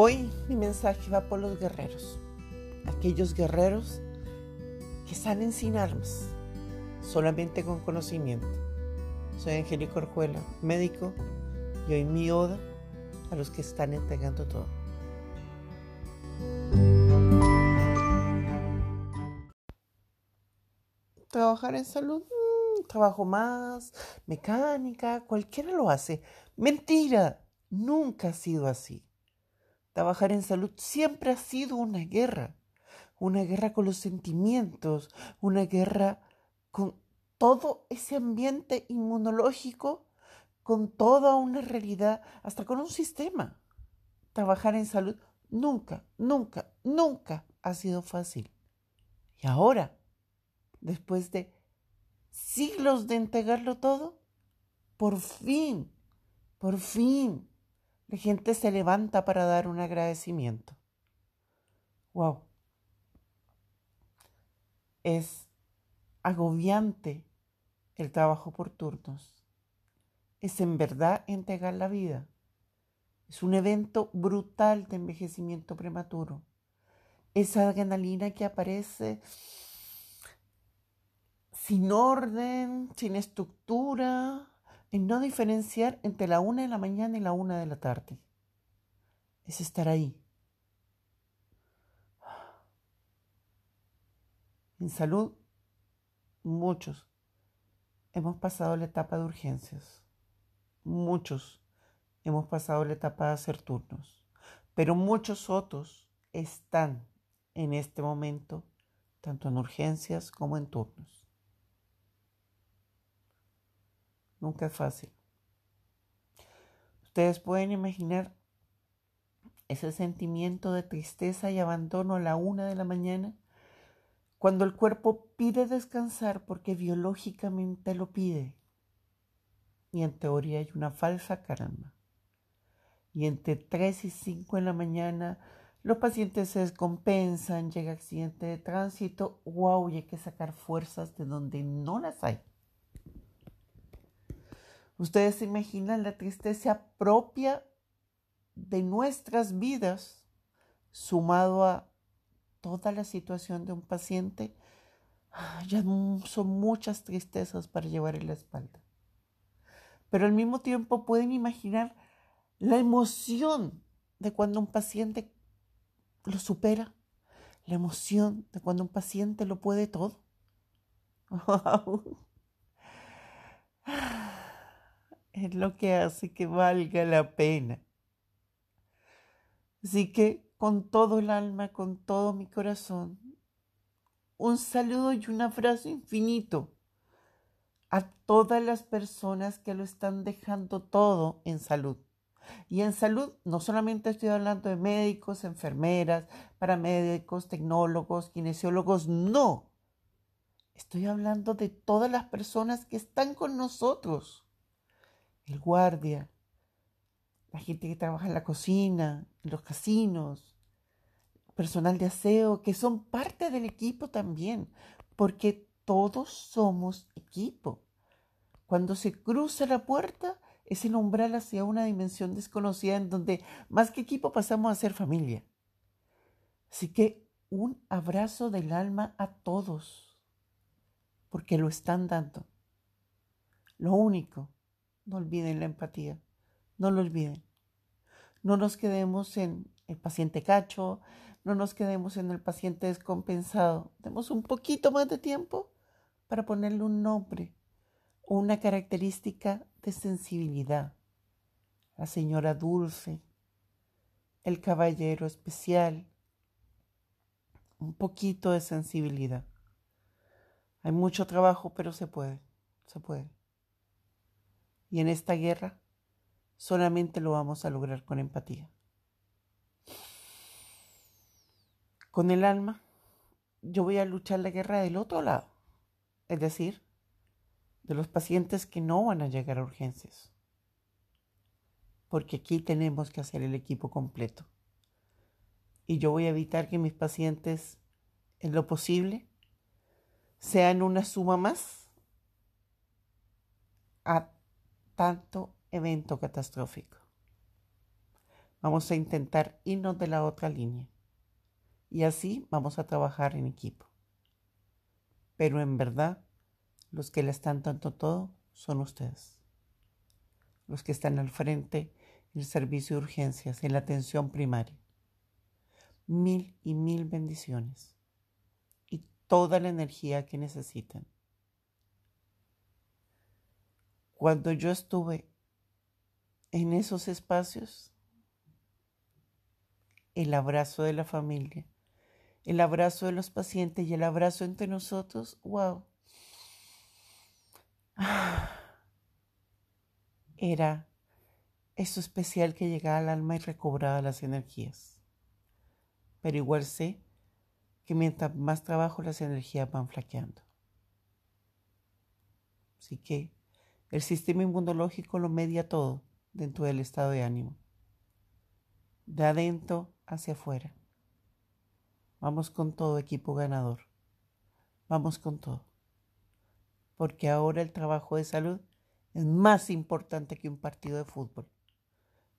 Hoy mi mensaje va por los guerreros, aquellos guerreros que salen sin armas, solamente con conocimiento. Soy Angélico Orjuela, médico, y hoy mi oda a los que están entregando todo. Trabajar en salud, mm, trabajo más, mecánica, cualquiera lo hace. Mentira, nunca ha sido así. Trabajar en salud siempre ha sido una guerra, una guerra con los sentimientos, una guerra con todo ese ambiente inmunológico, con toda una realidad, hasta con un sistema. Trabajar en salud nunca, nunca, nunca ha sido fácil. Y ahora, después de siglos de entregarlo todo, por fin, por fin, la gente se levanta para dar un agradecimiento. Wow. Es agobiante el trabajo por turnos. Es en verdad entregar la vida. Es un evento brutal de envejecimiento prematuro. Esa adrenalina que aparece sin orden, sin estructura, en no diferenciar entre la una de la mañana y la una de la tarde. Es estar ahí. En salud, muchos hemos pasado la etapa de urgencias. Muchos hemos pasado la etapa de hacer turnos. Pero muchos otros están en este momento, tanto en urgencias como en turnos. Nunca es fácil. Ustedes pueden imaginar ese sentimiento de tristeza y abandono a la una de la mañana, cuando el cuerpo pide descansar porque biológicamente lo pide. Y en teoría hay una falsa calma. Y entre 3 y 5 en la mañana los pacientes se descompensan, llega accidente de tránsito, wow, y hay que sacar fuerzas de donde no las hay. Ustedes se imaginan la tristeza propia de nuestras vidas sumado a toda la situación de un paciente. Ah, ya son muchas tristezas para llevar en la espalda. Pero al mismo tiempo pueden imaginar la emoción de cuando un paciente lo supera, la emoción de cuando un paciente lo puede todo. es lo que hace que valga la pena. Así que con todo el alma, con todo mi corazón, un saludo y un abrazo infinito a todas las personas que lo están dejando todo en salud. Y en salud no solamente estoy hablando de médicos, enfermeras, paramédicos, tecnólogos, kinesiólogos, no. Estoy hablando de todas las personas que están con nosotros el guardia, la gente que trabaja en la cocina, en los casinos, personal de aseo, que son parte del equipo también, porque todos somos equipo. Cuando se cruza la puerta, es el umbral hacia una dimensión desconocida en donde más que equipo pasamos a ser familia. Así que un abrazo del alma a todos, porque lo están dando. Lo único no olviden la empatía, no lo olviden. No nos quedemos en el paciente cacho, no nos quedemos en el paciente descompensado. Demos un poquito más de tiempo para ponerle un nombre o una característica de sensibilidad. La señora dulce, el caballero especial, un poquito de sensibilidad. Hay mucho trabajo, pero se puede, se puede. Y en esta guerra solamente lo vamos a lograr con empatía. Con el alma, yo voy a luchar la guerra del otro lado, es decir, de los pacientes que no van a llegar a urgencias. Porque aquí tenemos que hacer el equipo completo. Y yo voy a evitar que mis pacientes, en lo posible, sean una suma más a tanto evento catastrófico. Vamos a intentar irnos de la otra línea. Y así vamos a trabajar en equipo. Pero en verdad, los que le están dando todo son ustedes. Los que están al frente en el servicio de urgencias, en la atención primaria. Mil y mil bendiciones. Y toda la energía que necesitan. Cuando yo estuve en esos espacios, el abrazo de la familia, el abrazo de los pacientes y el abrazo entre nosotros, wow. Era eso especial que llegaba al alma y recobraba las energías. Pero igual sé que mientras más trabajo las energías van flaqueando. Así que el sistema inmunológico lo media todo dentro del estado de ánimo. De adentro hacia afuera. Vamos con todo equipo ganador. Vamos con todo. Porque ahora el trabajo de salud es más importante que un partido de fútbol.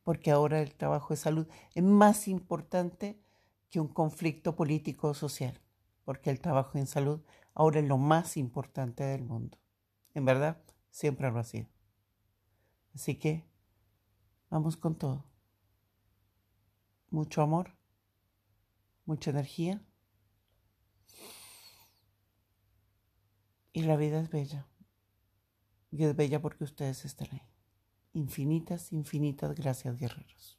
Porque ahora el trabajo de salud es más importante que un conflicto político o social. Porque el trabajo en salud ahora es lo más importante del mundo. En verdad, siempre lo ha sido. Así que vamos con todo. Mucho amor, mucha energía. Y la vida es bella. Y es bella porque ustedes están ahí. Infinitas, infinitas gracias, guerreros.